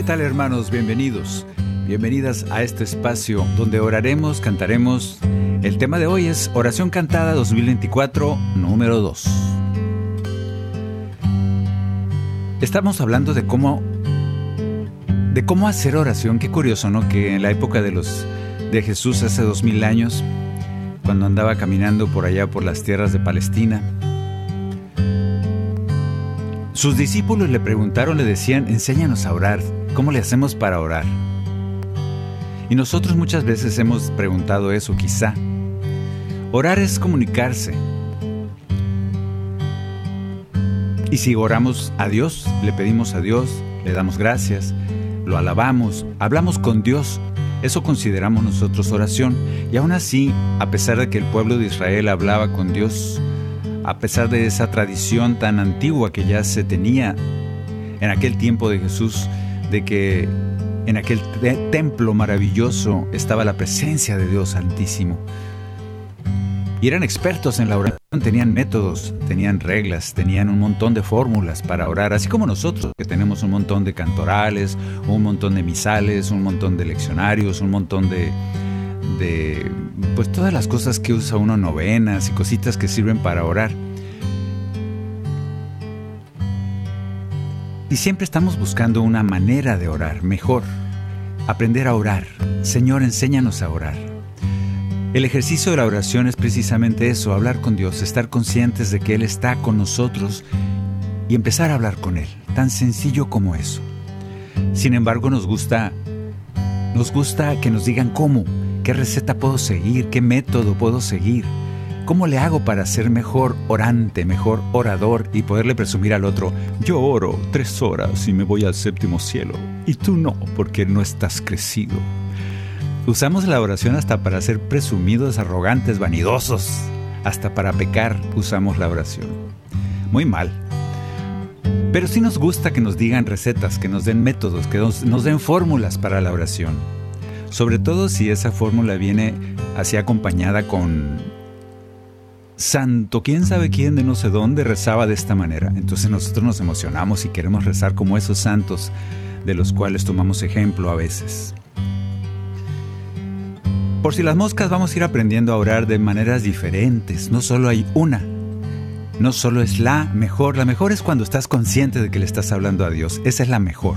¿Qué tal hermanos? Bienvenidos. Bienvenidas a este espacio donde oraremos, cantaremos. El tema de hoy es Oración Cantada 2024, número 2. Estamos hablando de cómo de cómo hacer oración. Qué curioso, ¿no? Que en la época de los de Jesús hace dos mil años, cuando andaba caminando por allá por las tierras de Palestina, sus discípulos le preguntaron, le decían, enséñanos a orar. ¿Cómo le hacemos para orar? Y nosotros muchas veces hemos preguntado eso, quizá. Orar es comunicarse. Y si oramos a Dios, le pedimos a Dios, le damos gracias, lo alabamos, hablamos con Dios, eso consideramos nosotros oración. Y aún así, a pesar de que el pueblo de Israel hablaba con Dios, a pesar de esa tradición tan antigua que ya se tenía en aquel tiempo de Jesús, de que en aquel te- templo maravilloso estaba la presencia de Dios Altísimo. Y eran expertos en la oración, tenían métodos, tenían reglas, tenían un montón de fórmulas para orar, así como nosotros, que tenemos un montón de cantorales, un montón de misales, un montón de leccionarios, un montón de, de pues todas las cosas que usa uno novenas y cositas que sirven para orar. Y siempre estamos buscando una manera de orar mejor, aprender a orar. Señor, enséñanos a orar. El ejercicio de la oración es precisamente eso, hablar con Dios, estar conscientes de que Él está con nosotros y empezar a hablar con Él, tan sencillo como eso. Sin embargo, nos gusta nos gusta que nos digan cómo, qué receta puedo seguir, qué método puedo seguir, cómo le hago para ser mejor orante, mejor orador y poderle presumir al otro, yo oro tres horas y me voy al séptimo cielo, y tú no, porque no estás crecido. Usamos la oración hasta para ser presumidos, arrogantes, vanidosos, hasta para pecar usamos la oración. Muy mal. Pero sí nos gusta que nos digan recetas, que nos den métodos, que nos, nos den fórmulas para la oración. Sobre todo si esa fórmula viene así acompañada con santo, quién sabe quién de no sé dónde rezaba de esta manera. Entonces nosotros nos emocionamos y queremos rezar como esos santos de los cuales tomamos ejemplo a veces. Por si las moscas vamos a ir aprendiendo a orar de maneras diferentes, no solo hay una, no solo es la mejor, la mejor es cuando estás consciente de que le estás hablando a Dios, esa es la mejor.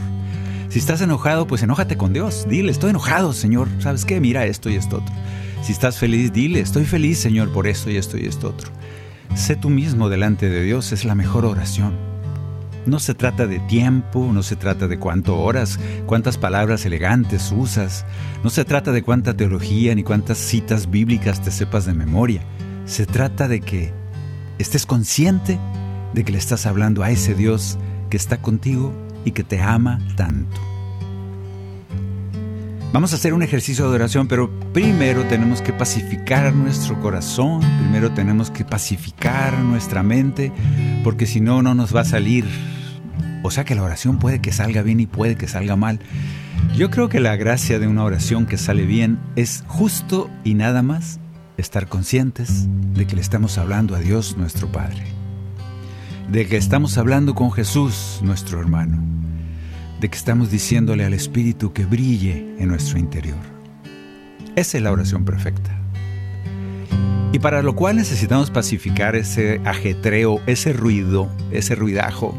Si estás enojado, pues enójate con Dios, dile, estoy enojado, Señor, ¿sabes qué? Mira esto y esto otro. Si estás feliz, dile, estoy feliz, Señor, por esto y esto y esto otro. Sé tú mismo delante de Dios, es la mejor oración. No se trata de tiempo, no se trata de cuánto horas, cuántas palabras elegantes usas, no se trata de cuánta teología ni cuántas citas bíblicas te sepas de memoria. Se trata de que estés consciente de que le estás hablando a ese Dios que está contigo y que te ama tanto. Vamos a hacer un ejercicio de oración, pero primero tenemos que pacificar nuestro corazón, primero tenemos que pacificar nuestra mente, porque si no, no nos va a salir. O sea que la oración puede que salga bien y puede que salga mal. Yo creo que la gracia de una oración que sale bien es justo y nada más estar conscientes de que le estamos hablando a Dios nuestro Padre, de que estamos hablando con Jesús nuestro hermano, de que estamos diciéndole al Espíritu que brille en nuestro interior. Esa es la oración perfecta. Y para lo cual necesitamos pacificar ese ajetreo, ese ruido, ese ruidajo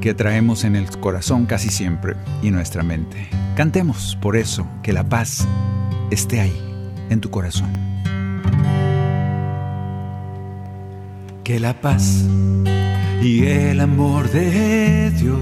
que traemos en el corazón casi siempre y nuestra mente. Cantemos por eso que la paz esté ahí, en tu corazón. Que la paz y el amor de Dios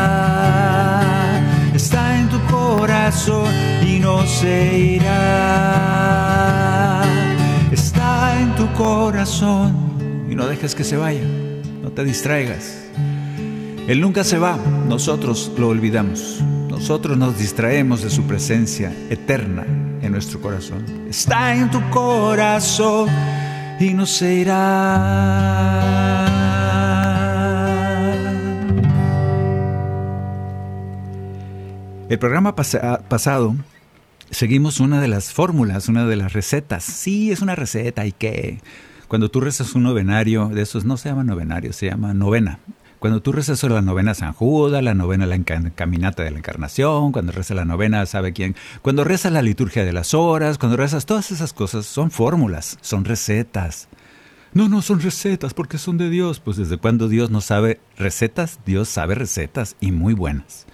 Corazón y no se irá. Está en tu corazón y no dejes que se vaya. No te distraigas. Él nunca se va, nosotros lo olvidamos. Nosotros nos distraemos de su presencia eterna en nuestro corazón. Está en tu corazón y no se irá. El programa pasado seguimos una de las fórmulas, una de las recetas. Sí, es una receta y que cuando tú rezas un novenario, de esos no se llama novenario, se llama novena. Cuando tú rezas la novena San Judas, la novena la caminata de la Encarnación, cuando rezas la novena sabe quién, cuando rezas la liturgia de las horas, cuando rezas todas esas cosas, son fórmulas, son recetas. No, no son recetas porque son de Dios. Pues desde cuando Dios no sabe recetas, Dios sabe recetas y muy buenas.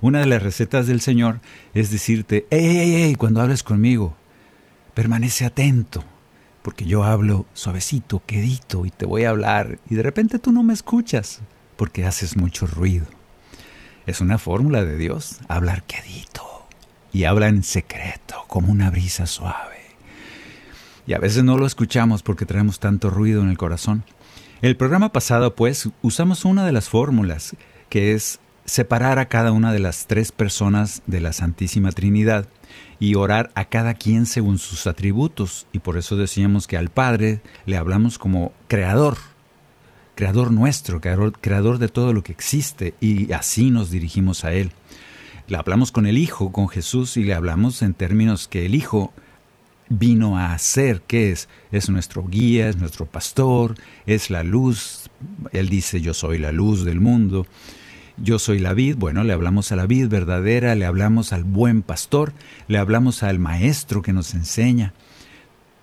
Una de las recetas del Señor es decirte, ¡Ey, ey, ey! Cuando hables conmigo, permanece atento, porque yo hablo suavecito, quedito, y te voy a hablar, y de repente tú no me escuchas, porque haces mucho ruido. Es una fórmula de Dios, hablar quedito, y habla en secreto, como una brisa suave. Y a veces no lo escuchamos porque traemos tanto ruido en el corazón. El programa pasado, pues, usamos una de las fórmulas, que es separar a cada una de las tres personas de la Santísima Trinidad y orar a cada quien según sus atributos. Y por eso decíamos que al Padre le hablamos como creador, creador nuestro, creador, creador de todo lo que existe, y así nos dirigimos a Él. Le hablamos con el Hijo, con Jesús, y le hablamos en términos que el Hijo vino a hacer, que es? Es nuestro guía, es nuestro pastor, es la luz. Él dice, yo soy la luz del mundo. Yo soy la vid, bueno, le hablamos a la vid verdadera, le hablamos al buen pastor, le hablamos al maestro que nos enseña.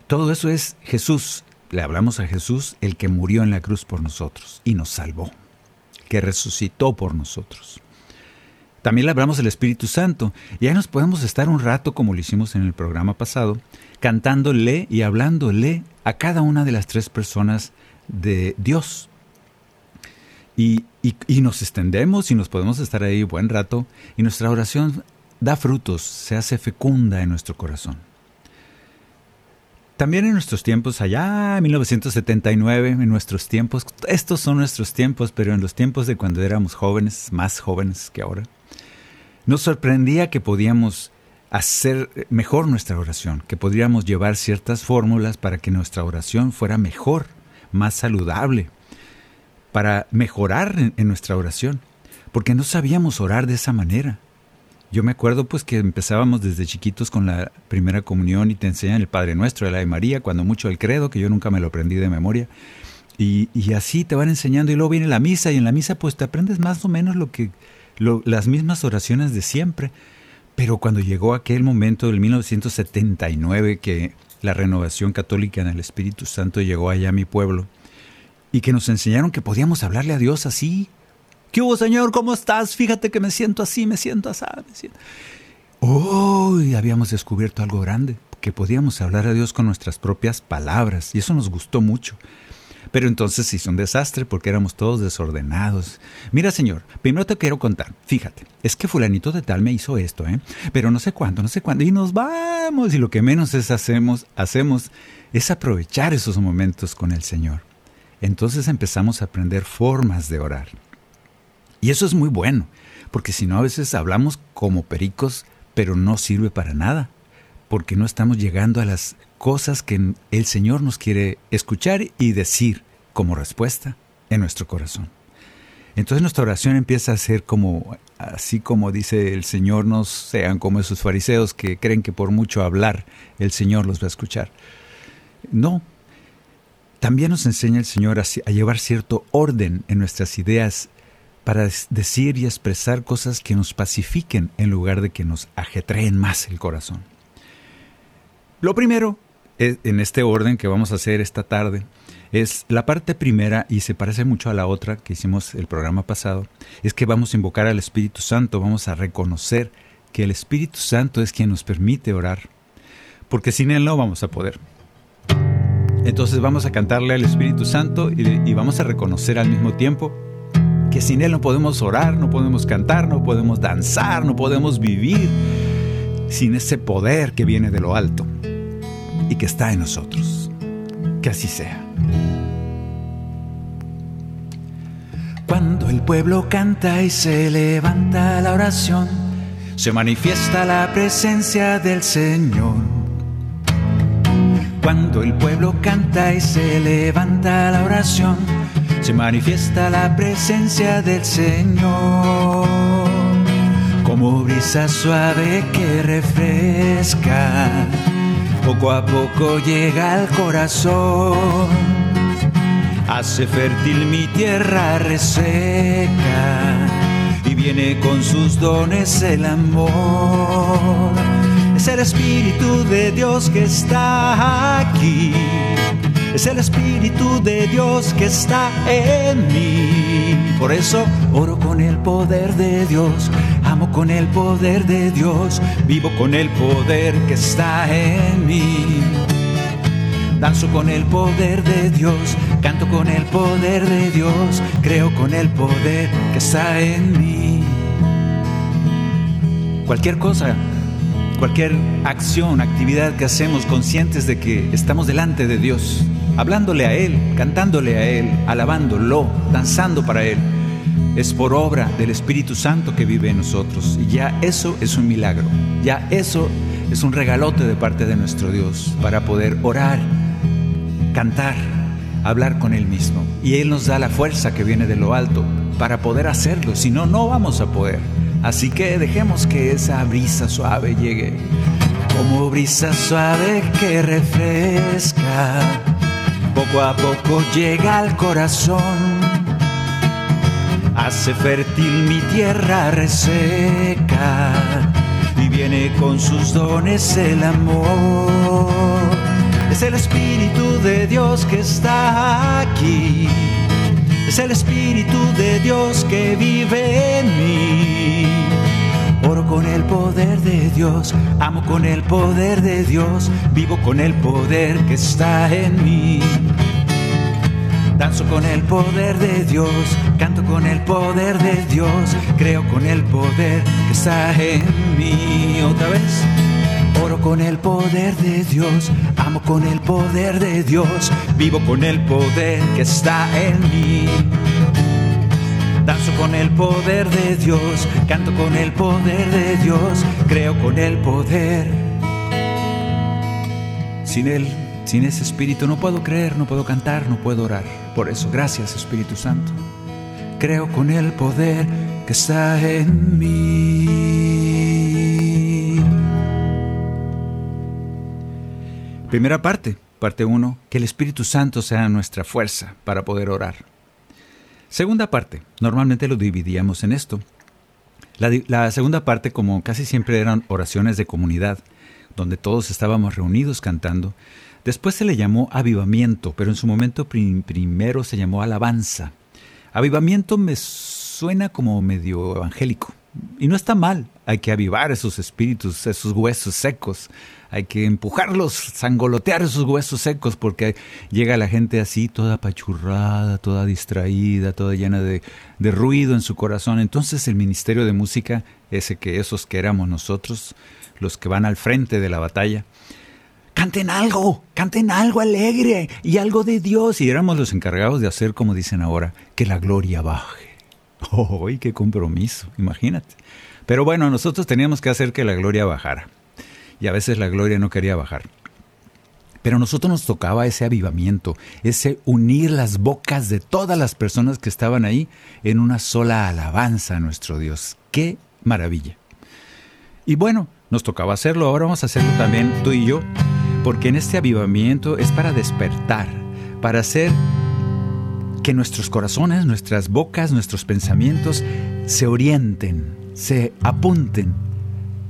Todo eso es Jesús. Le hablamos a Jesús, el que murió en la cruz por nosotros y nos salvó, que resucitó por nosotros. También le hablamos al Espíritu Santo y ahí nos podemos estar un rato, como lo hicimos en el programa pasado, cantándole y hablándole a cada una de las tres personas de Dios, y, nos extendemos y nos podemos estar ahí buen rato y nuestra oración da frutos, se hace fecunda en nuestro corazón. También en nuestros tiempos, allá en 1979, en nuestros tiempos, estos son nuestros tiempos, pero en los tiempos de cuando éramos jóvenes, más jóvenes que ahora, nos sorprendía que podíamos hacer mejor nuestra oración, que podríamos llevar ciertas fórmulas para que nuestra oración fuera mejor, más saludable, para mejorar en, nuestra oración, porque no sabíamos orar de esa manera. Yo me acuerdo pues que empezábamos desde chiquitos con la primera comunión y te enseñan el Padre Nuestro, el de María, cuando mucho el credo, que yo nunca me lo aprendí de memoria. Y, así te van enseñando y luego viene la misa y en la misa pues te aprendes más o menos lo que las mismas oraciones de siempre. Pero cuando llegó aquel momento del 1979 que la renovación católica en el Espíritu Santo llegó allá a mi pueblo, y que nos enseñaron que podíamos hablarle a Dios así. ¿Qué hubo, Señor? ¿Cómo estás? Fíjate que me siento así, me siento así. Me siento... Oh, habíamos descubierto algo grande, que podíamos hablar a Dios con nuestras propias palabras, y eso nos gustó mucho. Pero entonces hizo un desastre porque éramos todos desordenados. Mira, Señor, primero te quiero contar. Fíjate, es que fulanito de tal me hizo esto, ¿eh? Pero no sé cuándo, no sé cuándo. Y nos vamos. Y lo que menos es hacemos, hacemos es aprovechar esos momentos con el Señor entonces empezamos a aprender formas de orar. Y eso es muy bueno, porque si no a veces hablamos como pericos, pero no sirve para nada. porque no estamos llegando a las cosas que el Señor nos quiere escuchar y decir como respuesta en nuestro corazón. Entonces nuestra oración empieza a ser como, así como dice el Señor, no sean como esos fariseos que creen que por mucho hablar el Señor los va a escuchar. No. También nos enseña el Señor a, a llevar cierto orden en nuestras ideas para decir y expresar cosas que nos pacifiquen en lugar de que nos ajetreen más el corazón. Lo primero, e, en este orden que vamos a hacer esta tarde, es la parte primera y se parece mucho a la otra que hicimos el programa pasado, es que vamos a invocar al Espíritu Santo, vamos a reconocer que el Espíritu Santo es quien nos permite orar, porque sin Él no vamos a poder. Entonces vamos a cantarle al Espíritu Santo y, vamos a reconocer al mismo tiempo que sin Él no podemos orar, no podemos cantar, no podemos danzar, no podemos vivir sin ese poder que viene de lo alto y que está en nosotros. Que así sea. Cuando el pueblo canta y se levanta la oración, se manifiesta la presencia del Señor. Cuando el pueblo canta y se levanta la oración, se manifiesta la presencia del Señor. Como brisa suave que refresca, poco a poco llega al corazón hace fértil mi tierra reseca y viene con sus dones el amor. Es el Espíritu de Dios que está aquí. Es el Espíritu de Dios que está en mí. Por eso oro con el poder de Dios, amo con el poder de Dios, vivo con el poder que está en mí. Danzo con el poder de Dios, canto con el poder de Dios, creo con el poder que está en mí. Cualquier cosa, cualquier acción, actividad que hacemos conscientes de que estamos delante de Dios, hablándole a Él, cantándole a Él, alabándolo, danzando para Él, es por obra del Espíritu Santo que vive en nosotros. Y ya eso es un milagro, ya eso es un regalote de parte de nuestro Dios para poder orar cantar, hablar con Él mismo. Y Él nos da la fuerza que viene de lo alto para poder hacerlo, si no, no vamos a poder. Así que dejemos que esa brisa suave llegue, como brisa suave que refresca, poco a poco llega al corazón, hace fértil mi tierra reseca y viene con sus dones el amor es el Espíritu de Dios que está aquí. Es el Espíritu de Dios que vive en mí. Oro con el poder de Dios, amo con el poder de Dios, vivo con el poder que está en mí. Danzo con el poder de Dios, canto con el poder de Dios, creo con el poder que está en mí. Otra vez. Oro con el poder de Dios, amo con el poder de Dios, vivo con el poder que está en mí. Danzo con el poder de Dios, canto con el poder de Dios, creo con el poder. Sin Él, sin ese Espíritu no puedo creer, no puedo cantar, no puedo orar. Por eso, gracias Espíritu Santo. Creo con el poder que está en mí. Primera parte, parte 1, que el Espíritu Santo sea nuestra fuerza para poder orar. Segunda parte, normalmente lo dividíamos en esto. La, segunda parte, como casi siempre eran oraciones de comunidad, donde todos estábamos reunidos cantando, después se le llamó avivamiento, pero en su momento primero se llamó alabanza. Avivamiento me suena como medio evangélico, y no está mal, hay que avivar esos espíritus, esos huesos secos, hay que empujarlos, sangolotear esos huesos secos, porque llega la gente así, toda apachurrada, toda distraída, toda llena de, de ruido en su corazón. Entonces el Ministerio de Música, ese que esos que éramos nosotros, los que van al frente de la batalla, canten algo, canten algo alegre y algo de Dios. Y éramos los encargados de hacer, como dicen ahora, que la gloria baje. ¡Oh, qué compromiso! Imagínate. Pero bueno, nosotros teníamos que hacer que la gloria bajara. Y a veces la gloria no quería bajar. Pero a nosotros nos tocaba ese avivamiento, ese unir las bocas de todas las personas que estaban ahí en una sola alabanza a nuestro Dios. ¡Qué maravilla! Y bueno, nos tocaba hacerlo, ahora vamos a hacerlo también tú y yo, porque en este avivamiento es para despertar, para hacer que nuestros corazones, nuestras bocas, nuestros pensamientos se orienten, se apunten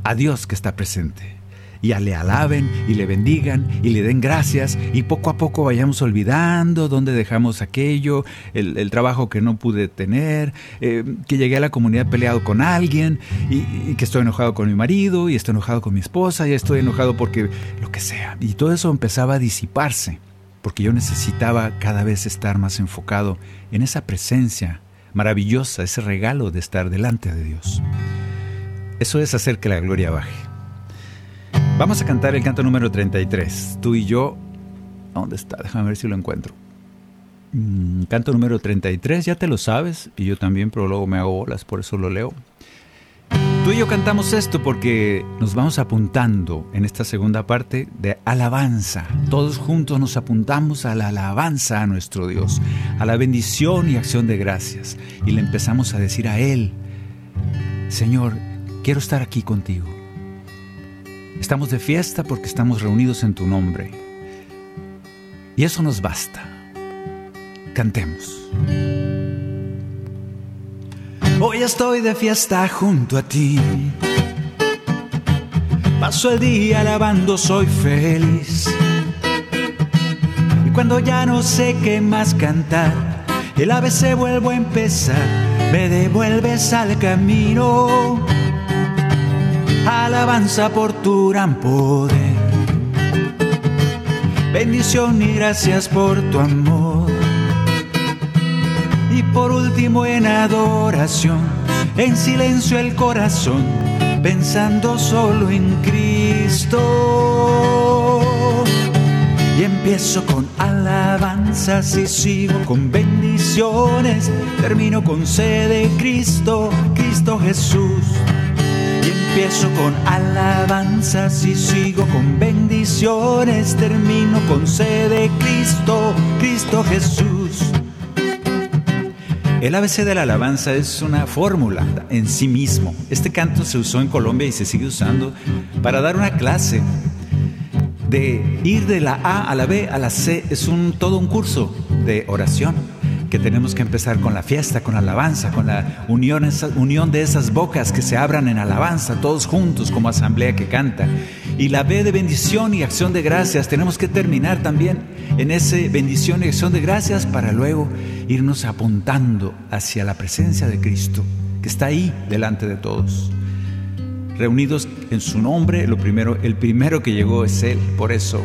a Dios que está presente y le alaben y le bendigan y le den gracias y poco a poco vayamos olvidando dónde dejamos aquello, el, trabajo que no pude tener, eh, que llegué a la comunidad peleado con alguien y, y, que estoy enojado con mi marido y estoy enojado con mi esposa y estoy enojado porque lo que sea. Y todo eso empezaba a disiparse porque yo necesitaba cada vez estar más enfocado en esa presencia maravillosa, ese regalo de estar delante de Dios. Eso es hacer que la gloria baje. Vamos a cantar el canto número 33. Tú y yo. ¿Dónde está? Déjame ver si lo encuentro. Mm, canto número 33, ya te lo sabes, y yo también, pero luego me hago bolas, por eso lo leo. Tú y yo cantamos esto porque nos vamos apuntando en esta segunda parte de alabanza. Todos juntos nos apuntamos a la alabanza a nuestro Dios, a la bendición y acción de gracias. Y le empezamos a decir a Él, Señor, quiero estar aquí contigo. Estamos de fiesta porque estamos reunidos en tu nombre. Y eso nos basta. Cantemos. Hoy estoy de fiesta junto a ti. Paso el día alabando, soy feliz. Y cuando ya no sé qué más cantar, el ABC vuelvo a empezar, me devuelves al camino alabanza por tu gran poder. Bendición y gracias por tu amor. Y por último en adoración, en silencio el corazón, pensando solo en Cristo. Y empiezo con alabanzas y sigo con bendiciones. Termino con sede de Cristo, Cristo Jesús. Empiezo con alabanzas y sigo con bendiciones. Termino con sede de Cristo, Cristo Jesús. El ABC de la alabanza es una fórmula en sí mismo. Este canto se usó en Colombia y se sigue usando para dar una clase de ir de la A a la B a la C. Es un, todo un curso de oración que tenemos que empezar con la fiesta, con la alabanza, con la unión, esa, unión de esas bocas que se abran en alabanza, todos juntos como asamblea que canta. Y la B de bendición y acción de gracias, tenemos que terminar también en ese bendición y acción de gracias para luego irnos apuntando hacia la presencia de Cristo, que está ahí delante de todos. Reunidos en su nombre, lo primero, el primero que llegó es Él, por eso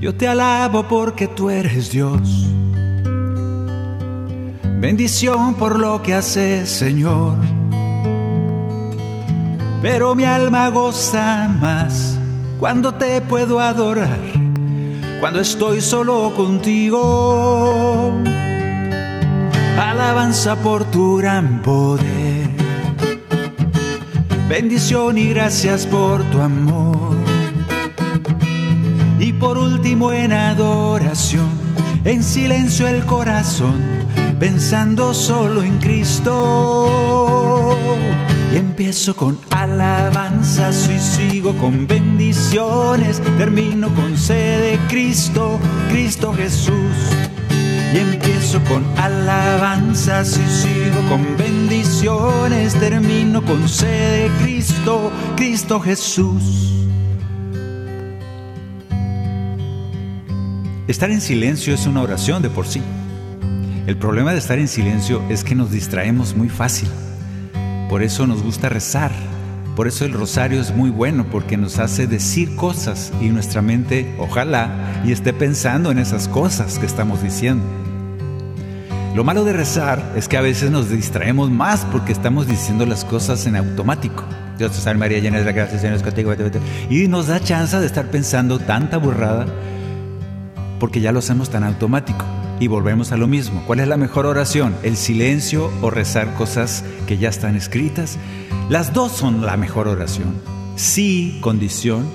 yo te alabo porque tú eres Dios. Bendición por lo que haces, Señor. Pero mi alma goza más cuando te puedo adorar, cuando estoy solo contigo. Alabanza por tu gran poder. Bendición y gracias por tu amor. Y por último en adoración, en silencio el corazón pensando solo en Cristo. Y empiezo con alabanzas y sigo con bendiciones. Termino con sede de Cristo, Cristo Jesús. Y empiezo con alabanzas y sigo con bendiciones. Termino con sede de Cristo, Cristo Jesús. Estar en silencio es una oración de por sí. El problema de estar en silencio es que nos distraemos muy fácil. Por eso nos gusta rezar. Por eso el rosario es muy bueno porque nos hace decir cosas y nuestra mente, ojalá, y esté pensando en esas cosas que estamos diciendo. Lo malo de rezar es que a veces nos distraemos más porque estamos diciendo las cosas en automático. Dios te salve María, llena de la gracia, Señor es contigo. Y nos da chance de estar pensando tanta burrada porque ya lo hacemos tan automático. Y volvemos a lo mismo. ¿Cuál es la mejor oración? ¿El silencio o rezar cosas que ya están escritas? Las dos son la mejor oración. Sí, condición,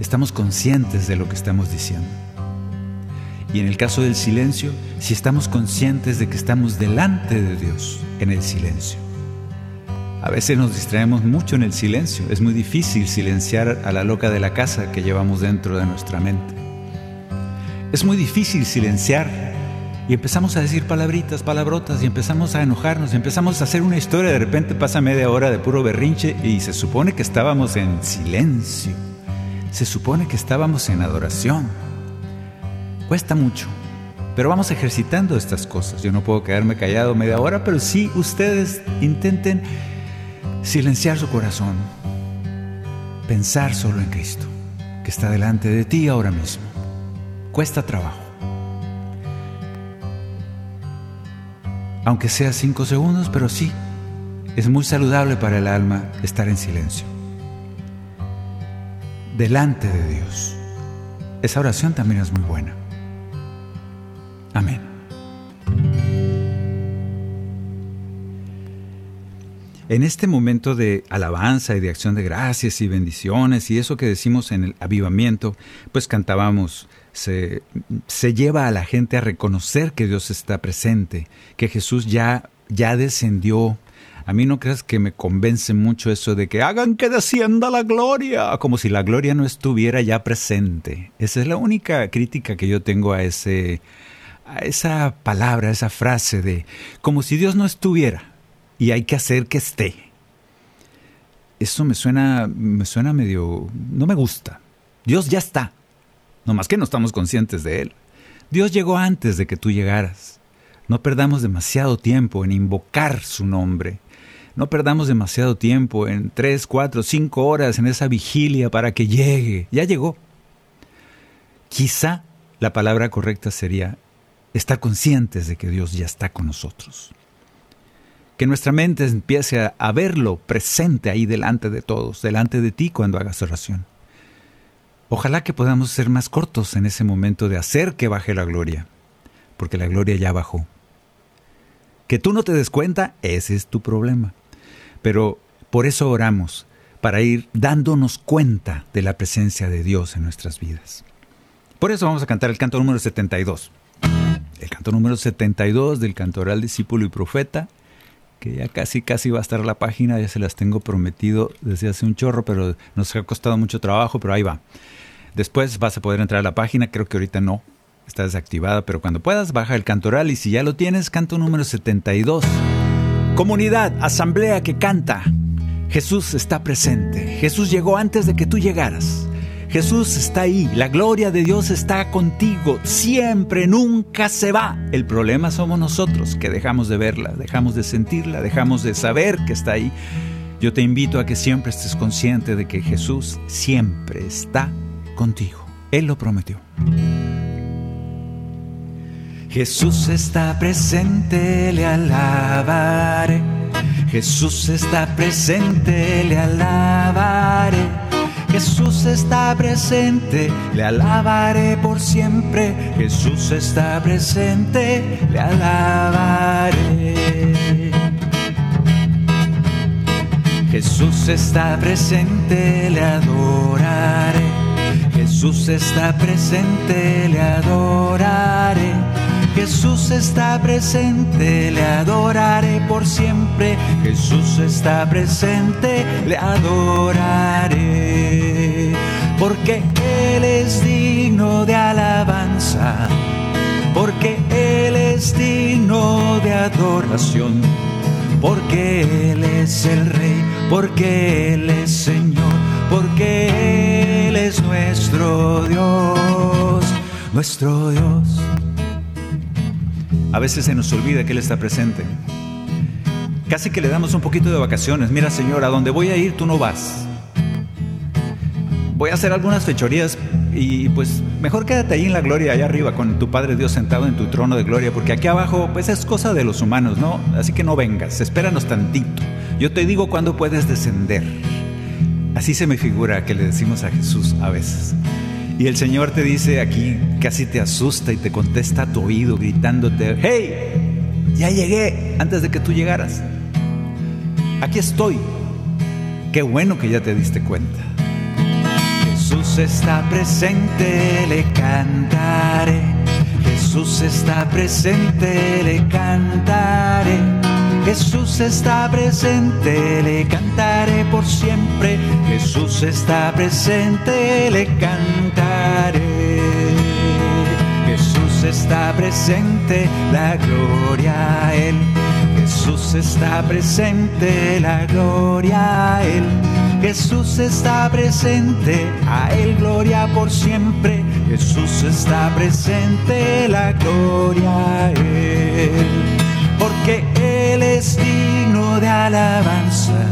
estamos conscientes de lo que estamos diciendo. Y en el caso del silencio, si estamos conscientes de que estamos delante de Dios en el silencio. A veces nos distraemos mucho en el silencio. Es muy difícil silenciar a la loca de la casa que llevamos dentro de nuestra mente. Es muy difícil silenciar y empezamos a decir palabritas, palabrotas y empezamos a enojarnos, y empezamos a hacer una historia, de repente pasa media hora de puro berrinche y se supone que estábamos en silencio, se supone que estábamos en adoración. Cuesta mucho, pero vamos ejercitando estas cosas. Yo no puedo quedarme callado media hora, pero sí ustedes intenten silenciar su corazón, pensar solo en Cristo, que está delante de ti ahora mismo. Cuesta trabajo. aunque sea cinco segundos, pero sí, es muy saludable para el alma estar en silencio. Delante de Dios. Esa oración también es muy buena. Amén. En este momento de alabanza y de acción de gracias y bendiciones y eso que decimos en el avivamiento, pues cantábamos se, lleva a la gente a reconocer que Dios está presente, que Jesús ya, ya descendió. A mí no creas que me convence mucho eso de que hagan que descienda la gloria, como si la gloria no estuviera ya presente. Esa es la única crítica que yo tengo a ese a esa palabra, a esa frase de como si Dios no estuviera y hay que hacer que esté. Eso me suena me suena medio no me gusta. Dios ya está. No más que no estamos conscientes de Él. Dios llegó antes de que tú llegaras. No perdamos demasiado tiempo en invocar su nombre. No perdamos demasiado tiempo en tres, cuatro, cinco horas en esa vigilia para que llegue. Ya llegó. Quizá la palabra correcta sería estar conscientes de que Dios ya está con nosotros. Que nuestra mente empiece a verlo presente ahí delante de todos, delante de ti cuando hagas oración. Ojalá que podamos ser más cortos en ese momento de hacer que baje la gloria, porque la gloria ya bajó. Que tú no te des cuenta, ese es tu problema. Pero por eso oramos, para ir dándonos cuenta de la presencia de Dios en nuestras vidas. Por eso vamos a cantar el canto número 72. El canto número 72 del cantoral discípulo y profeta, que ya casi casi va a estar la página, ya se las tengo prometido desde hace un chorro, pero nos ha costado mucho trabajo, pero ahí va. Después vas a poder entrar a la página, creo que ahorita no, está desactivada, pero cuando puedas baja el cantoral y si ya lo tienes, canto número 72. Comunidad, asamblea que canta. Jesús está presente. Jesús llegó antes de que tú llegaras. Jesús está ahí, la gloria de Dios está contigo, siempre, nunca se va. El problema somos nosotros que dejamos de verla, dejamos de sentirla, dejamos de saber que está ahí. Yo te invito a que siempre estés consciente de que Jesús siempre está contigo. Él lo prometió. Jesús está presente, le alabaré. Jesús está presente, le alabaré. Jesús está presente, le alabaré por siempre. Jesús está presente, le alabaré. Jesús está presente, le adoraré. Jesús está presente, le adoraré. Jesús está presente, le adoraré por siempre. Jesús está presente, le adoraré. Porque Él es digno de alabanza, porque Él es digno de adoración, porque Él es el Rey, porque Él es Señor, porque Él es nuestro Dios, nuestro Dios. A veces se nos olvida que Él está presente. Casi que le damos un poquito de vacaciones. Mira, Señor, a donde voy a ir tú no vas. Voy a hacer algunas fechorías y pues mejor quédate ahí en la gloria, allá arriba, con tu Padre Dios sentado en tu trono de gloria, porque aquí abajo pues es cosa de los humanos, ¿no? Así que no vengas, espéranos tantito. Yo te digo cuándo puedes descender. Así se me figura que le decimos a Jesús a veces. Y el Señor te dice aquí, casi te asusta y te contesta a tu oído gritándote, hey, ya llegué antes de que tú llegaras. Aquí estoy. Qué bueno que ya te diste cuenta. Jesús está presente, le cantaré. Jesús está presente, le cantaré. Jesús está presente, le cantaré por siempre. Jesús está presente, le cantaré. Jesús está presente, la gloria a Él. Jesús está presente, la gloria a Él. Jesús está presente, a Él gloria por siempre. Jesús está presente, la gloria a Él. Porque es digno de alabanza,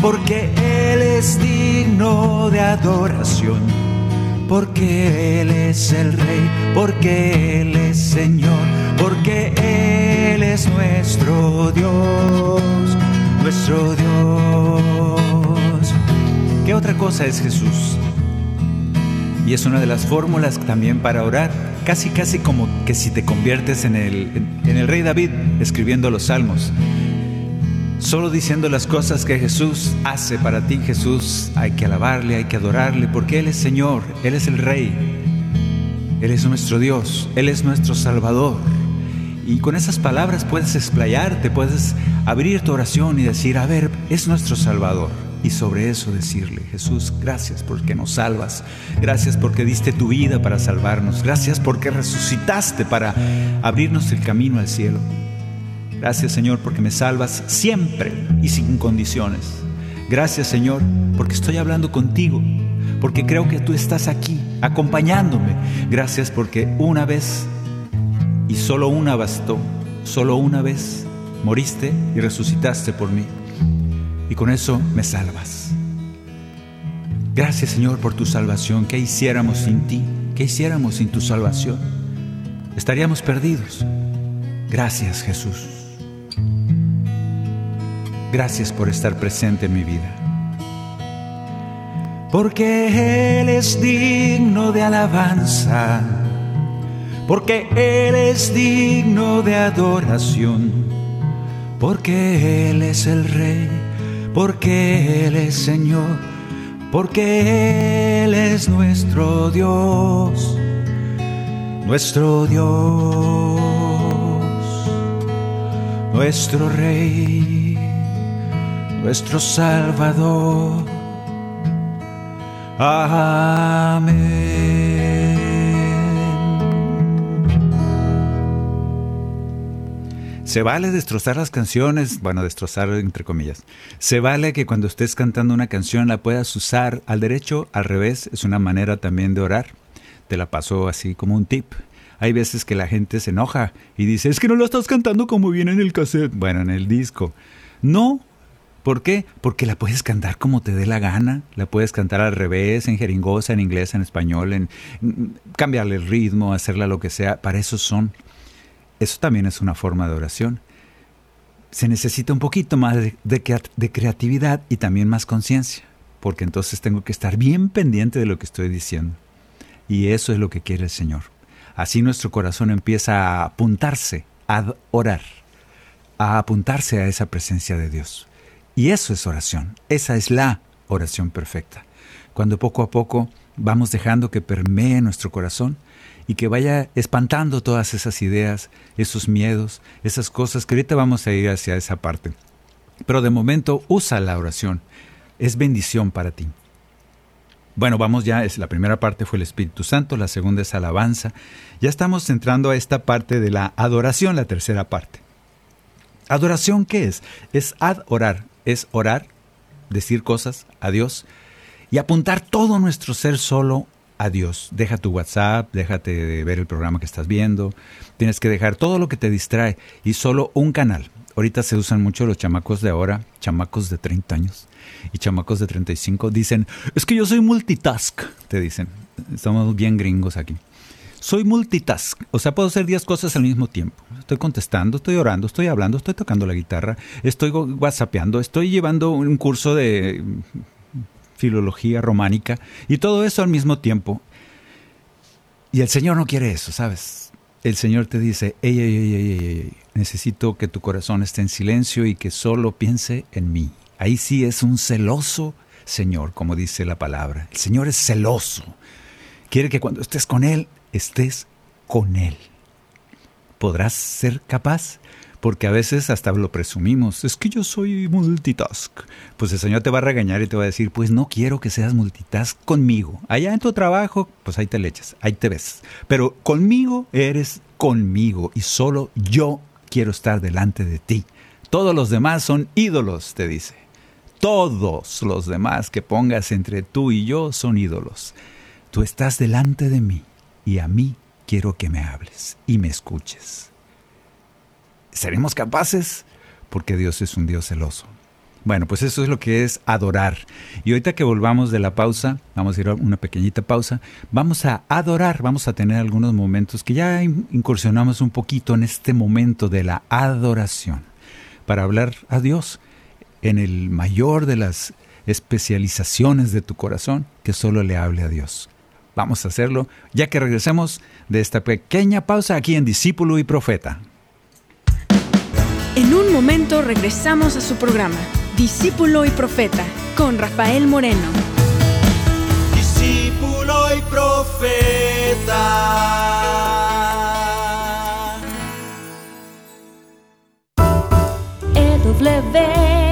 porque Él es digno de adoración, porque Él es el Rey, porque Él es Señor, porque Él es nuestro Dios, nuestro Dios. ¿Qué otra cosa es Jesús? Y es una de las fórmulas también para orar, casi casi como que si te conviertes en el, en el rey David escribiendo los salmos. Solo diciendo las cosas que Jesús hace para ti, Jesús, hay que alabarle, hay que adorarle, porque Él es Señor, Él es el Rey, Él es nuestro Dios, Él es nuestro Salvador. Y con esas palabras puedes explayarte, puedes abrir tu oración y decir, a ver, es nuestro Salvador y sobre eso decirle, Jesús, gracias porque nos salvas, gracias porque diste tu vida para salvarnos, gracias porque resucitaste para abrirnos el camino al cielo. Gracias Señor porque me salvas siempre y sin condiciones. Gracias Señor porque estoy hablando contigo, porque creo que tú estás aquí acompañándome. Gracias porque una vez y solo una bastó, solo una vez moriste y resucitaste por mí y con eso me salvas. Gracias Señor por tu salvación. ¿Qué hiciéramos sin ti? ¿Qué hiciéramos sin tu salvación? Estaríamos perdidos. Gracias Jesús. Gracias por estar presente en mi vida. Porque Él es digno de alabanza. Porque Él es digno de adoración. Porque Él es el Rey porque Él es Señor, porque Él es nuestro Dios, nuestro Dios, nuestro Rey, nuestro Salvador. Amén. Se vale destrozar las canciones, bueno, destrozar entre comillas. Se vale que cuando estés cantando una canción la puedas usar al derecho, al revés, es una manera también de orar. Te la paso así como un tip. Hay veces que la gente se enoja y dice, es que no lo estás cantando como viene en el cassette, bueno, en el disco. No, ¿Por qué? Porque la puedes cantar como te dé la gana, la puedes cantar al revés, en jeringosa, en inglés, en español, en cambiarle el ritmo, hacerla lo que sea, para eso son. Eso también es una forma de oración. Se necesita un poquito más de, creatividad y también más conciencia, porque entonces tengo que estar bien pendiente de lo que estoy diciendo. Y eso es lo que quiere el Señor. Así nuestro corazón empieza a apuntarse a orar, a apuntarse a esa presencia de Dios. Y eso es oración, esa es la oración perfecta. Cuando poco a poco vamos dejando que permee nuestro corazón y que vaya espantando todas esas ideas, esos miedos, esas cosas que ahorita vamos a ir hacia esa parte. Pero de momento usa la oración, es bendición para ti. Bueno, vamos ya, la primera parte fue el Espíritu Santo, la segunda es alabanza. Ya estamos entrando a esta parte de la adoración, la tercera parte. ¿Adoración qué es? Es adorar, es orar, decir cosas a Dios y apuntar todo nuestro ser solo Dios. Deja tu WhatsApp, déjate de ver el programa que estás viendo. Tienes que dejar todo lo que te distrae y solo un canal. Ahorita se usan mucho los chamacos de ahora, chamacos de 30 años y chamacos de 35. Dicen, es que yo soy multitask, te dicen. Estamos bien gringos aquí. Soy multitask, o sea, puedo hacer 10 cosas al mismo tiempo. Estoy contestando, estoy orando, estoy hablando, estoy tocando la guitarra, estoy whatsappeando, estoy llevando un curso de filología románica y todo eso al mismo tiempo. Y el Señor no quiere eso, ¿sabes? El Señor te dice, ey, ey, ey, ey, necesito que tu corazón esté en silencio y que solo piense en mí. Ahí sí es un celoso Señor, como dice la palabra. El Señor es celoso. Quiere que cuando estés con Él, estés con Él. ¿Podrás ser capaz? Porque a veces hasta lo presumimos, es que yo soy multitask. Pues el Señor te va a regañar y te va a decir, pues no quiero que seas multitask conmigo. Allá en tu trabajo, pues ahí te le echas, ahí te ves. Pero conmigo eres conmigo y solo yo quiero estar delante de ti. Todos los demás son ídolos, te dice. Todos los demás que pongas entre tú y yo son ídolos. Tú estás delante de mí y a mí quiero que me hables y me escuches. ¿Seremos capaces? Porque Dios es un Dios celoso. Bueno, pues eso es lo que es adorar. Y ahorita que volvamos de la pausa, vamos a ir a una pequeñita pausa, vamos a adorar, vamos a tener algunos momentos que ya incursionamos un poquito en este momento de la adoración, para hablar a Dios en el mayor de las especializaciones de tu corazón, que solo le hable a Dios. Vamos a hacerlo ya que regresemos de esta pequeña pausa aquí en Discípulo y Profeta. Un momento regresamos a su programa, Discípulo y Profeta, con Rafael Moreno. Discípulo y Profeta. EW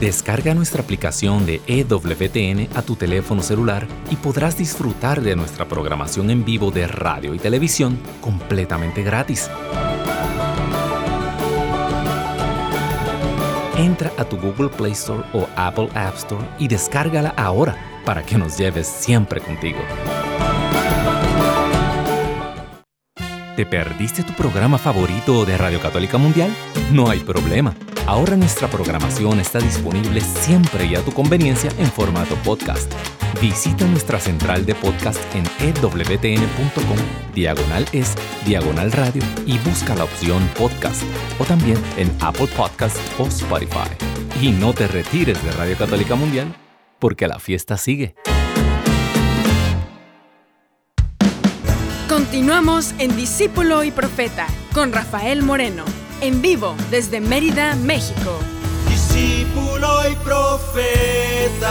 Descarga nuestra aplicación de EWTN a tu teléfono celular y podrás disfrutar de nuestra programación en vivo de radio y televisión completamente gratis. Entra a tu Google Play Store o Apple App Store y descárgala ahora para que nos lleves siempre contigo. ¿Te perdiste tu programa favorito de Radio Católica Mundial? No hay problema Ahora nuestra programación está disponible siempre y a tu conveniencia en formato podcast. Visita nuestra central de podcast en ewtn.com, diagonal es, diagonal radio y busca la opción podcast o también en Apple Podcast o Spotify. Y no te retires de Radio Católica Mundial porque la fiesta sigue. Continuamos en Discípulo y Profeta con Rafael Moreno en vivo desde Mérida, México. Discípulo y profeta.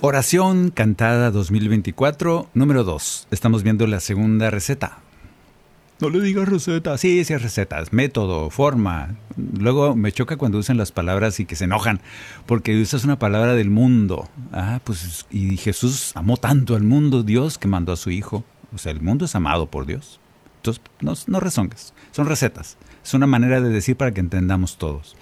Oración cantada 2024, número 2. Estamos viendo la segunda receta. No le digas receta. Sí, sí, recetas. Método, forma. Luego me choca cuando usan las palabras y que se enojan, porque usas una palabra del mundo. Ah, pues, y Jesús amó tanto al mundo, Dios, que mandó a su Hijo. O sea, el mundo es amado por Dios. Entonces, no, no son recetas. Es una manera de decir para que entendamos todos.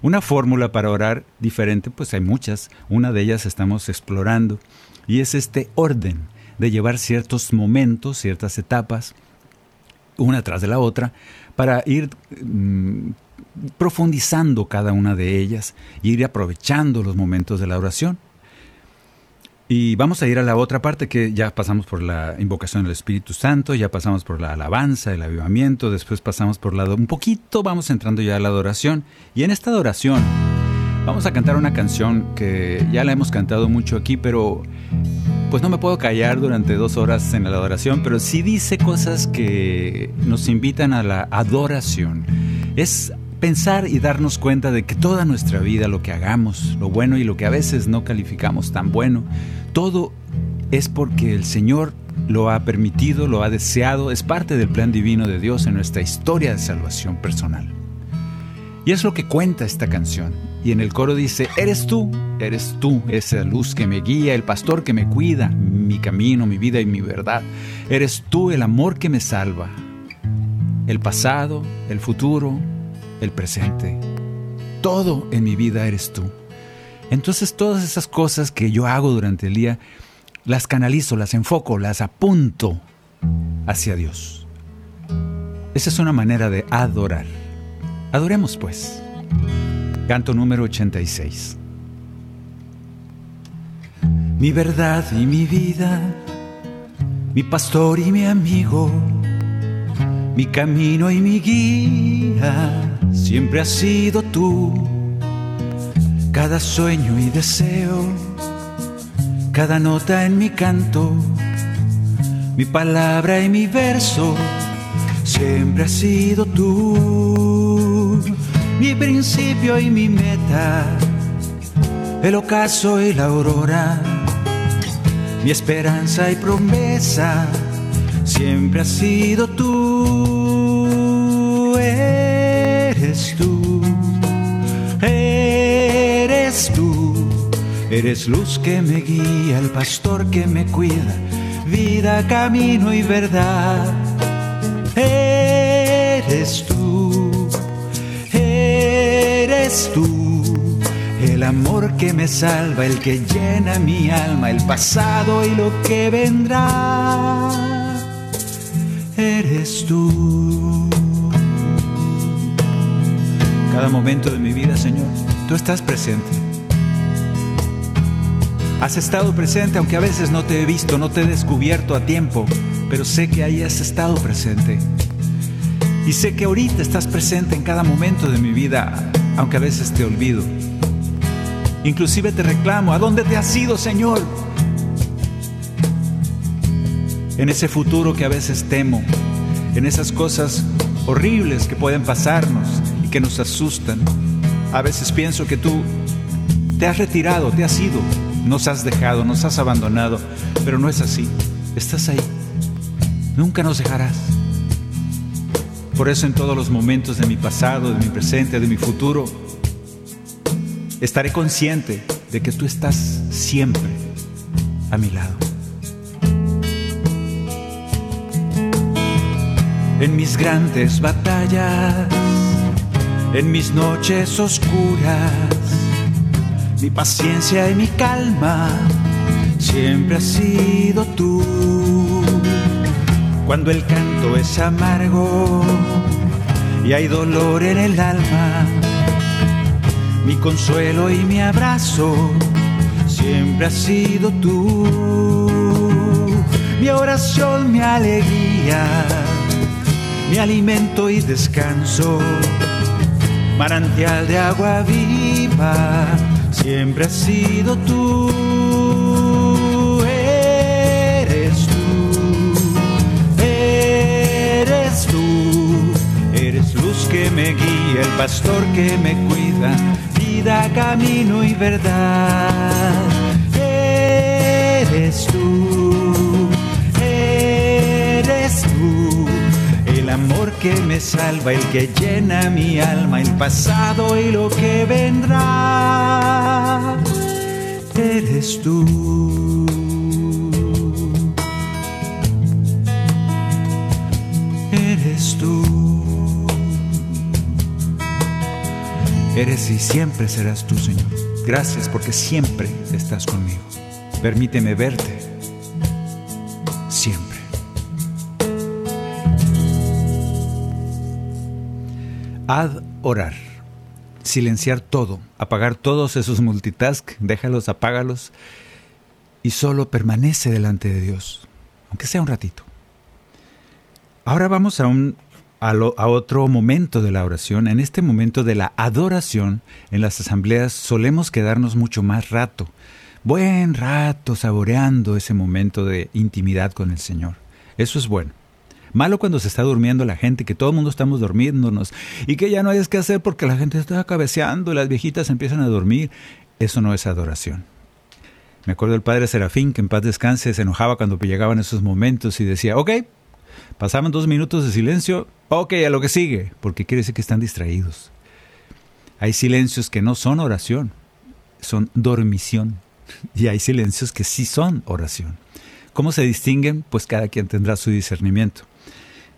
Una fórmula para orar diferente, pues hay muchas. Una de ellas estamos explorando y es este orden de llevar ciertos momentos, ciertas etapas, una tras de la otra, para ir mm, profundizando cada una de ellas y ir aprovechando los momentos de la oración. Y vamos a ir a la otra parte que ya pasamos por la invocación del Espíritu Santo, ya pasamos por la alabanza, el avivamiento, después pasamos por la... Un poquito vamos entrando ya a la adoración. Y en esta adoración vamos a cantar una canción que ya la hemos cantado mucho aquí, pero pues no me puedo callar durante dos horas en la adoración, pero sí dice cosas que nos invitan a la adoración. Es pensar y darnos cuenta de que toda nuestra vida, lo que hagamos, lo bueno y lo que a veces no calificamos tan bueno, todo es porque el Señor lo ha permitido, lo ha deseado, es parte del plan divino de Dios en nuestra historia de salvación personal. Y es lo que cuenta esta canción. Y en el coro dice, eres tú, eres tú, esa luz que me guía, el pastor que me cuida, mi camino, mi vida y mi verdad. Eres tú el amor que me salva. El pasado, el futuro, el presente. Todo en mi vida eres tú. Entonces todas esas cosas que yo hago durante el día, las canalizo, las enfoco, las apunto hacia Dios. Esa es una manera de adorar. Adoremos pues. Canto número 86. Mi verdad y mi vida, mi pastor y mi amigo, mi camino y mi guía, siempre has sido tú. Cada sueño y deseo, cada nota en mi canto, mi palabra y mi verso, siempre has sido tú. Mi principio y mi meta, el ocaso y la aurora, mi esperanza y promesa, siempre has sido tú, eres tú, eres luz que me guía, el pastor que me cuida, vida, camino y verdad, eres tú eres tú, el amor que me salva, el que llena mi alma, el pasado y lo que vendrá. Eres tú. Cada momento de mi vida, Señor, tú estás presente. Has estado presente aunque a veces no te he visto, no te he descubierto a tiempo, pero sé que ahí has estado presente. Y sé que ahorita estás presente en cada momento de mi vida, aunque a veces te olvido. Inclusive te reclamo, ¿a dónde te has ido, Señor? En ese futuro que a veces temo, en esas cosas horribles que pueden pasarnos y que nos asustan. A veces pienso que tú te has retirado, te has ido, nos has dejado, nos has abandonado, pero no es así. Estás ahí. Nunca nos dejarás. Por eso en todos los momentos de mi pasado, de mi presente, de mi futuro, estaré consciente de que tú estás siempre a mi lado. En mis grandes batallas, en mis noches oscuras, mi paciencia y mi calma, siempre has sido tú cuando el canto es amargo y hay dolor en el alma. Mi consuelo y mi abrazo siempre ha sido tú. Mi oración, mi alegría, mi alimento y descanso. Manantial de agua viva, siempre ha sido tú. que me guía, el pastor que me cuida, vida, camino y verdad. Eres que me salva, el que llena mi alma, el pasado y lo que vendrá. Eres tú. Eres tú. Eres y siempre serás tú, Señor. Gracias porque siempre estás conmigo. Permíteme verte Ad orar. Silenciar todo, apagar todos esos multitask, déjalos, apágalos y solo permanece delante de Dios, aunque sea un ratito. Ahora vamos a un a, otro momento de la oración, en este momento de la adoración, en las asambleas solemos quedarnos mucho más rato, buen rato saboreando ese momento de intimidad con el Señor. Eso es bueno. Malo cuando se está durmiendo la gente, que todo el mundo estamos durmiéndonos y que ya no hay que hacer porque la gente está cabeceando y las viejitas empiezan a dormir. Eso no es adoración. Me acuerdo del padre Serafín, que en paz descanse, se enojaba cuando llegaban esos momentos y decía, ok, pasaban dos minutos de silencio, ok, a lo que sigue, porque quiere decir que están distraídos. Hay silencios que no son oración, son dormición. Y hay silencios que sí son oración. ¿Cómo se distinguen? Pues cada quien tendrá su discernimiento.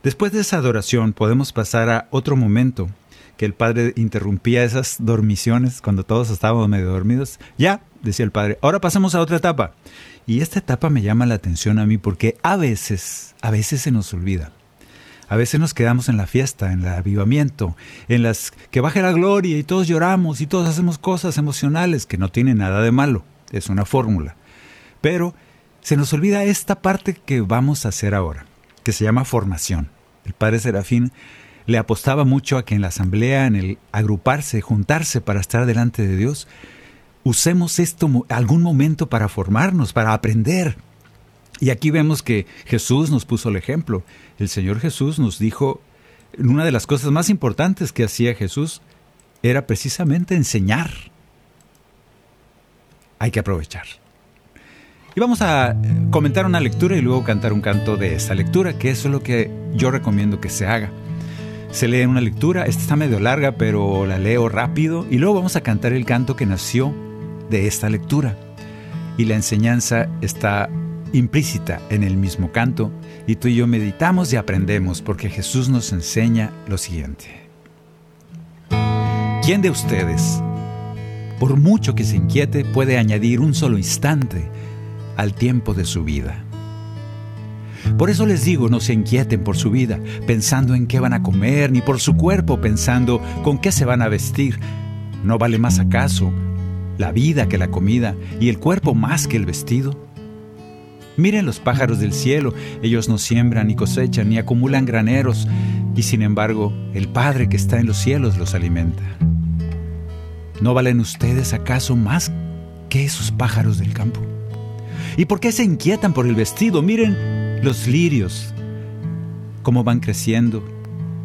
Después de esa adoración podemos pasar a otro momento que el padre interrumpía esas dormiciones cuando todos estábamos medio dormidos. Ya, decía el padre, ahora pasamos a otra etapa. Y esta etapa me llama la atención a mí porque a veces, a veces se nos olvida. A veces nos quedamos en la fiesta, en el avivamiento, en las que baje la gloria y todos lloramos y todos hacemos cosas emocionales que no tienen nada de malo. Es una fórmula. Pero se nos olvida esta parte que vamos a hacer ahora, se llama formación. El padre Serafín le apostaba mucho a que en la asamblea, en el agruparse, juntarse para estar delante de Dios, usemos esto algún momento para formarnos, para aprender. Y aquí vemos que Jesús nos puso el ejemplo. El Señor Jesús nos dijo, una de las cosas más importantes que hacía Jesús era precisamente enseñar. Hay que aprovechar. Y vamos a comentar una lectura y luego cantar un canto de esa lectura, que eso es lo que yo recomiendo que se haga se lee una lectura, esta está medio larga, pero la leo rápido y luego vamos a cantar el canto que nació de esta lectura. Y la enseñanza está implícita en el mismo canto y tú y yo meditamos y aprendemos porque Jesús nos enseña lo siguiente. ¿Quién de ustedes, por mucho que se inquiete, puede añadir un solo instante al tiempo de su vida? Por eso les digo, no se inquieten por su vida, pensando en qué van a comer, ni por su cuerpo, pensando con qué se van a vestir. ¿No vale más acaso la vida que la comida y el cuerpo más que el vestido? Miren los pájaros del cielo, ellos no siembran ni cosechan ni acumulan graneros, y sin embargo el Padre que está en los cielos los alimenta. ¿No valen ustedes acaso más que esos pájaros del campo? ¿Y por qué se inquietan por el vestido? Miren los lirios, cómo van creciendo,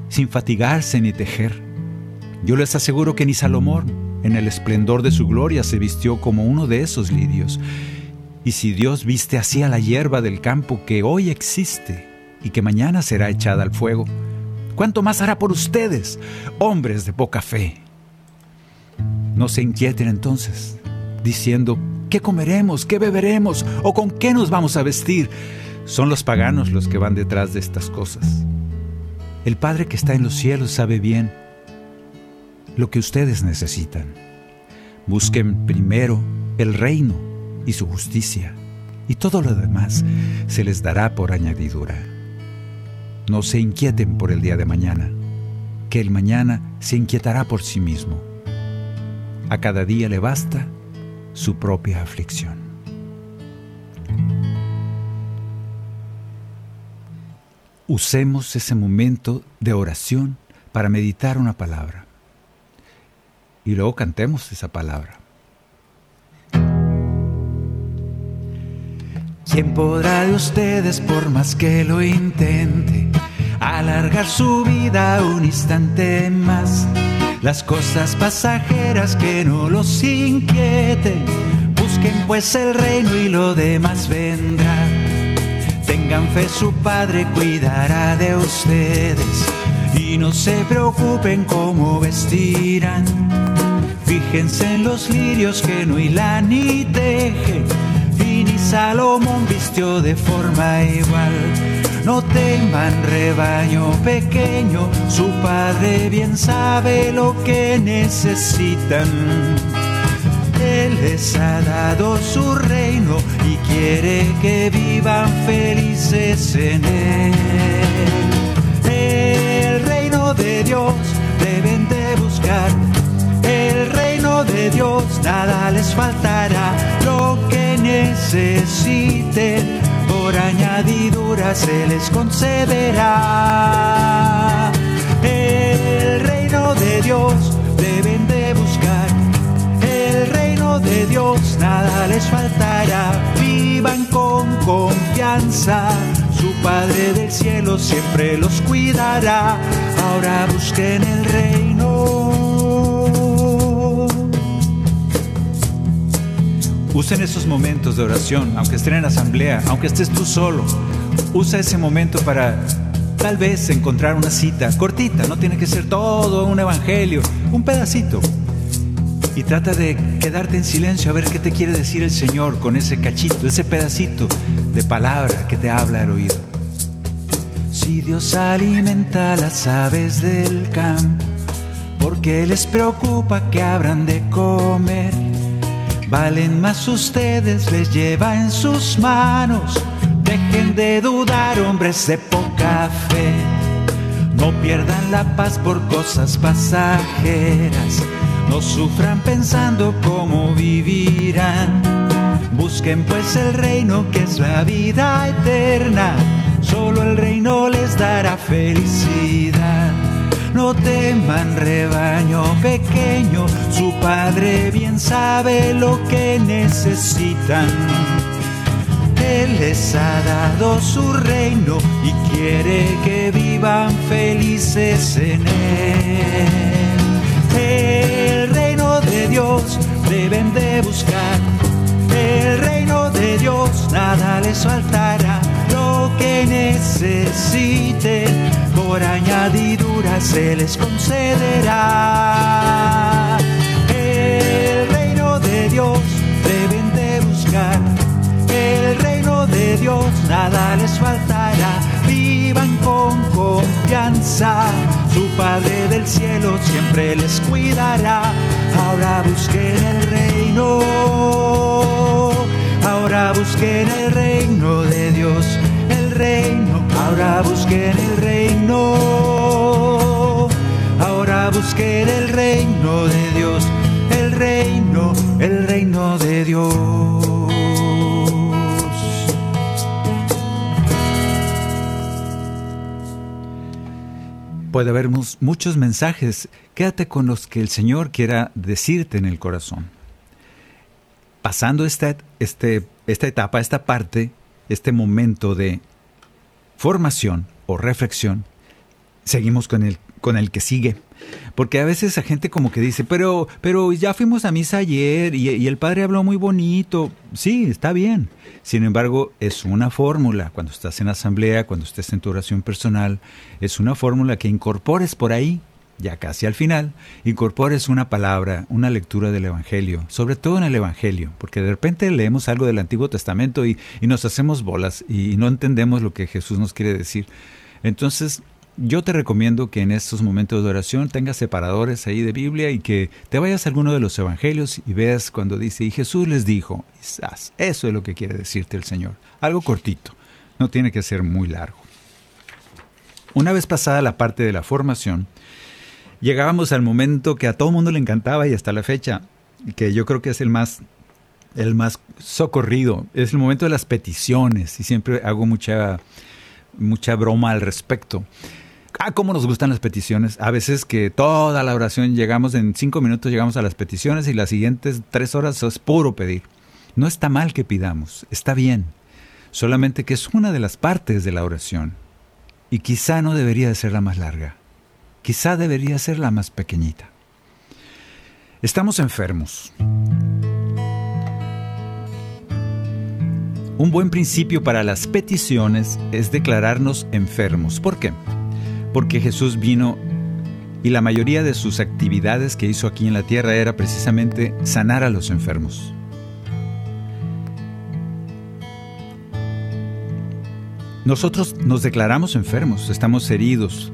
sin fatigarse ni tejer. Yo les aseguro que ni Salomón, en el esplendor de su gloria, se vistió como uno de esos lirios. Y si Dios viste así a la hierba del campo que hoy existe y que mañana será echada al fuego, ¿cuánto más hará por ustedes, hombres de poca fe? No se inquieten entonces, diciendo, ¿qué comeremos? ¿Qué beberemos? ¿O con qué nos vamos a vestir? Son los paganos los que van detrás de estas cosas. El Padre que está en los cielos sabe bien lo que ustedes necesitan. Busquen primero el reino y su justicia, y todo lo demás se les dará por añadidura. No se inquieten por el día de mañana, que el mañana se inquietará por sí mismo. A cada día le basta su propia aflicción. usemos ese momento de oración para meditar una palabra. Y luego cantemos esa palabra. ¿Quién podrá de ustedes, por más que lo intente, alargar su vida un instante más? Las cosas pasajeras que no los inquieten, busquen pues el reino y lo demás vendrá Tengan fe, su Padre cuidará de ustedes y no se preocupen cómo vestirán. Fíjense en los lirios que no hilan ni tejen, y ni Salomón vistió de forma igual. No teman rebaño pequeño, su Padre bien sabe lo que necesitan. Él les ha dado su reino y quiere que vivan felices en Él. El reino de Dios deben de buscar. El reino de Dios nada les faltará. Lo que necesiten por añadidura se les concederá. El reino de Dios deben de buscar de Dios nada les faltará. Vivan con confianza, su Padre del cielo siempre los cuidará. Ahora busquen el reino. Usen esos momentos de oración, aunque estén en asamblea, aunque estés tú solo. Usa ese momento para tal vez encontrar una cita cortita, no tiene que ser todo un evangelio, un pedacito. Y trata de quedarte en silencio a ver qué te quiere decir el Señor con ese cachito, ese pedacito de palabra que te habla al oído. Si Dios alimenta las aves del campo, porque les preocupa que habrán de comer. Valen más ustedes, les lleva en sus manos. Dejen de dudar, hombres de poca fe. No pierdan la paz por cosas pasajeras. No sufran pensando cómo vivirán. Busquen pues el reino que es la vida eterna. Solo el reino les dará felicidad. No teman rebaño pequeño, su padre bien sabe lo que necesitan. Él les ha dado su reino y quiere que vivan felices en él. El reino de Dios deben de buscar. El reino de Dios nada les faltará. Que necesiten por añadidura se les concederá. El reino de Dios deben de buscar. El reino de Dios nada les faltará. Vivan con confianza. Su Padre del cielo siempre les cuidará. Ahora busquen el reino. Ahora busquen el reino de Dios. Reino. Ahora busquen el reino. Ahora busquen el reino de Dios. El reino. El reino de Dios. puede haber muchos mensajes. Quédate con los que el Señor quiera decirte en el corazón. Pasando esta, este, esta etapa, esta parte, este momento de formación o reflexión, seguimos con el, con el que sigue. Porque a veces la gente como que dice, pero, pero ya fuimos a misa ayer y, y, el padre habló muy bonito. Sí, está bien. Sin embargo, es una fórmula. Cuando estás en asamblea, cuando estés en tu oración personal, es una fórmula que incorpores por ahí, ya casi al final, incorpores una palabra, una lectura del Evangelio, sobre todo en el Evangelio, porque de repente leemos algo del Antiguo Testamento y, y nos hacemos bolas y no entendemos lo que Jesús nos quiere decir. Entonces, yo te recomiendo que en estos momentos de oración tengas separadores ahí de Biblia y que te vayas a alguno de los evangelios y veas cuando dice, y Jesús les dijo, quizás, eso es lo que quiere decirte el Señor. Algo cortito, no tiene que ser muy largo. Una vez pasada la parte de la formación, llegábamos al momento que a todo mundo le encantaba y hasta la fecha, que yo creo que es el más el más socorrido, es el momento de las peticiones y siempre hago mucha mucha broma al respecto. Ah, cómo nos gustan las peticiones. A veces que toda la oración llegamos en cinco minutos, llegamos a las peticiones y las siguientes tres horas es puro pedir. No está mal que pidamos, está bien. Solamente que es una de las partes de la oración. Y quizá no debería de ser la más larga. Quizá debería ser la más pequeñita. Estamos enfermos. Un buen principio para las peticiones es declararnos enfermos. ¿Por qué? porque Jesús vino y la mayoría de sus actividades que hizo aquí en la tierra era precisamente sanar a los enfermos. Nosotros nos declaramos enfermos, estamos heridos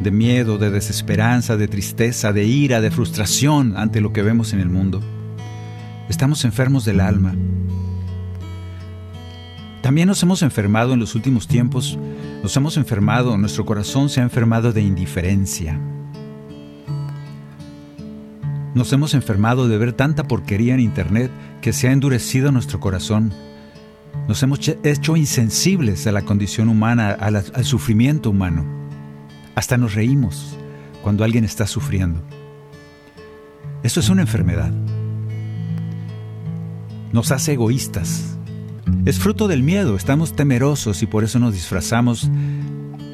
de miedo, de desesperanza, de tristeza, de ira, de frustración ante lo que vemos en el mundo. Estamos enfermos del alma. También nos hemos enfermado en los últimos tiempos, nos hemos enfermado, nuestro corazón se ha enfermado de indiferencia. Nos hemos enfermado de ver tanta porquería en Internet que se ha endurecido nuestro corazón. Nos hemos hecho insensibles a la condición humana, al, sufrimiento humano. Hasta nos reímos cuando alguien está sufriendo. Eso es una enfermedad. Nos hace egoístas, Es fruto del miedo, estamos temerosos y por eso nos disfrazamos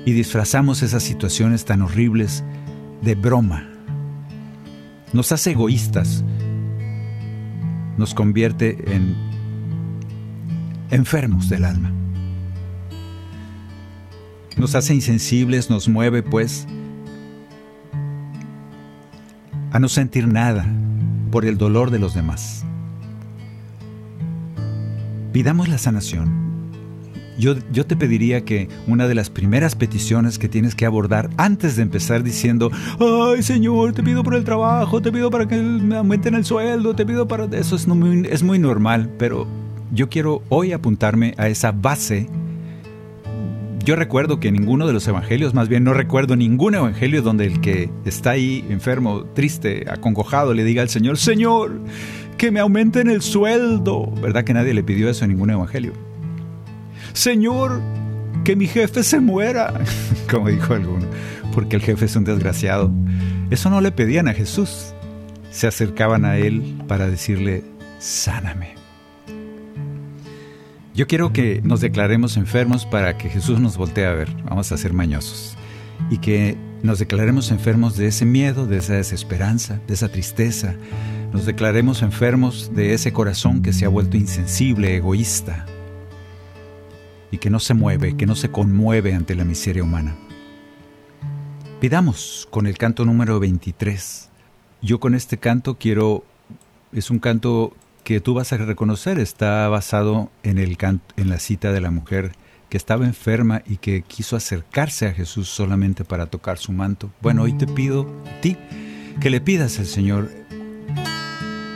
y disfrazamos esas situaciones tan horribles de broma. Nos hace egoístas, nos convierte en enfermos del alma. Nos hace insensibles, nos mueve pues a no sentir nada por el dolor de los demás. Pidamos la sanación. Yo, yo, te pediría que una de las primeras peticiones que tienes que abordar antes de empezar diciendo, ay Señor, te pido por el trabajo, te pido para que me aumenten el sueldo, te pido para... Eso es, muy, es muy normal, pero yo quiero hoy apuntarme a esa base. Yo recuerdo que ninguno de los evangelios, más bien no recuerdo ningún evangelio donde el que está ahí enfermo, triste, acongojado, le diga al Señor, Señor, que me aumenten el sueldo. ¿Verdad que nadie le pidió eso en ningún evangelio? Señor, que mi jefe se muera, como dijo alguno, porque el jefe es un desgraciado. Eso no le pedían a Jesús. Se acercaban a él para decirle, sáname. Yo quiero que nos declaremos enfermos para que Jesús nos voltee a ver. Vamos a ser mañosos. Y que nos declaremos enfermos de ese miedo, de esa desesperanza, de esa tristeza. Nos declaremos enfermos de ese corazón que se ha vuelto insensible, egoísta, y que no se mueve, que no se conmueve ante la miseria humana. Pidamos con el canto número 23. Yo con este canto quiero, es un canto que tú vas a reconocer, está basado en, el en la cita de la mujer que estaba enferma y que quiso acercarse a Jesús solamente para tocar su manto. Bueno, hoy te pido a ti que le pidas al Señor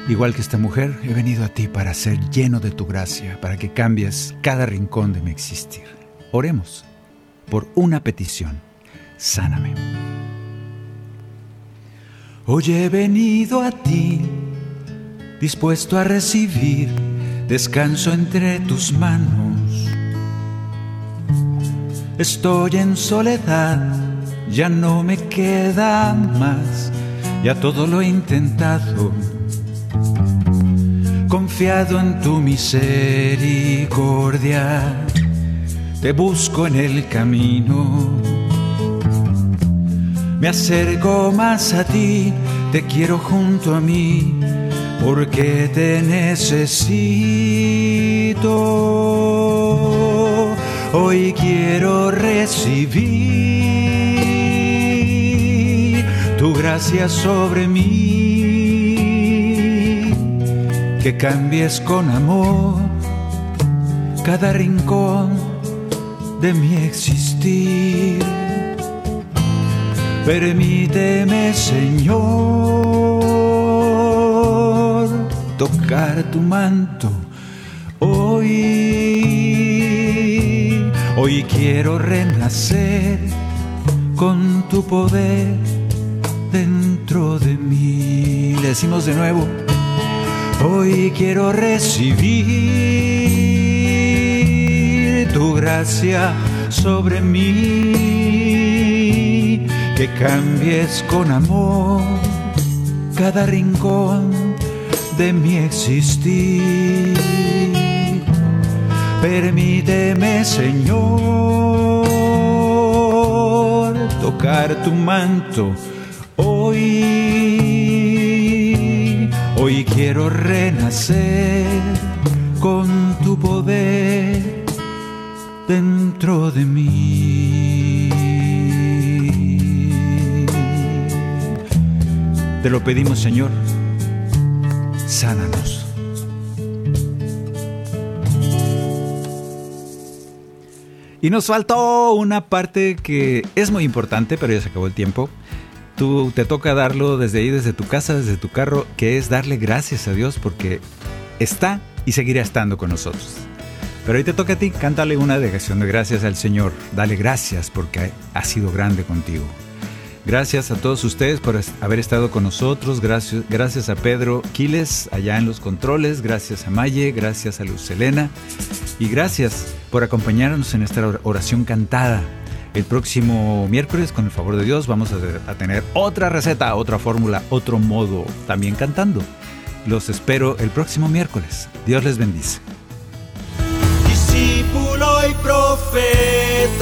Igual que esta mujer, he venido a ti para ser lleno de tu gracia, para que cambies cada rincón de mi existir. Oremos por una petición. Sáname. Hoy he venido a ti, dispuesto a recibir descanso entre tus manos. Estoy en soledad, ya no me queda más, ya todo lo he intentado confiado en tu misericordia, te busco en el camino. Me acerco más a ti, te quiero junto a mí, porque te necesito. Hoy quiero recibir tu gracia sobre mí que cambies con amor cada rincón de mi existir. Permíteme, Señor, tocar tu manto hoy. Hoy quiero renacer con tu poder dentro de mí. Le decimos de nuevo. Hoy quiero recibir tu gracia sobre mí, que cambies con amor cada rincón de mi existir. Permíteme, Señor, tocar tu manto hoy Hoy quiero renacer con tu poder dentro de mí. Te lo pedimos, Señor, sánanos. Y nos faltó una parte que es muy importante, pero ya se acabó el tiempo tú te toca darlo desde ahí, desde tu casa, desde tu carro, que es darle gracias a Dios porque está y seguirá estando con nosotros. Pero hoy te toca a ti, cántale una dejación de gracias al Señor. Dale gracias porque ha sido grande contigo. Gracias a todos ustedes por haber estado con nosotros. Gracias, gracias a Pedro Quiles allá en los controles. Gracias a Maye. Gracias a Luz Elena. Y gracias por acompañarnos en esta oración cantada el próximo miércoles, con el favor de Dios, vamos a, tener otra receta, otra fórmula, otro modo, también cantando. Los espero el próximo miércoles. Dios les bendice. discípulo y profeta.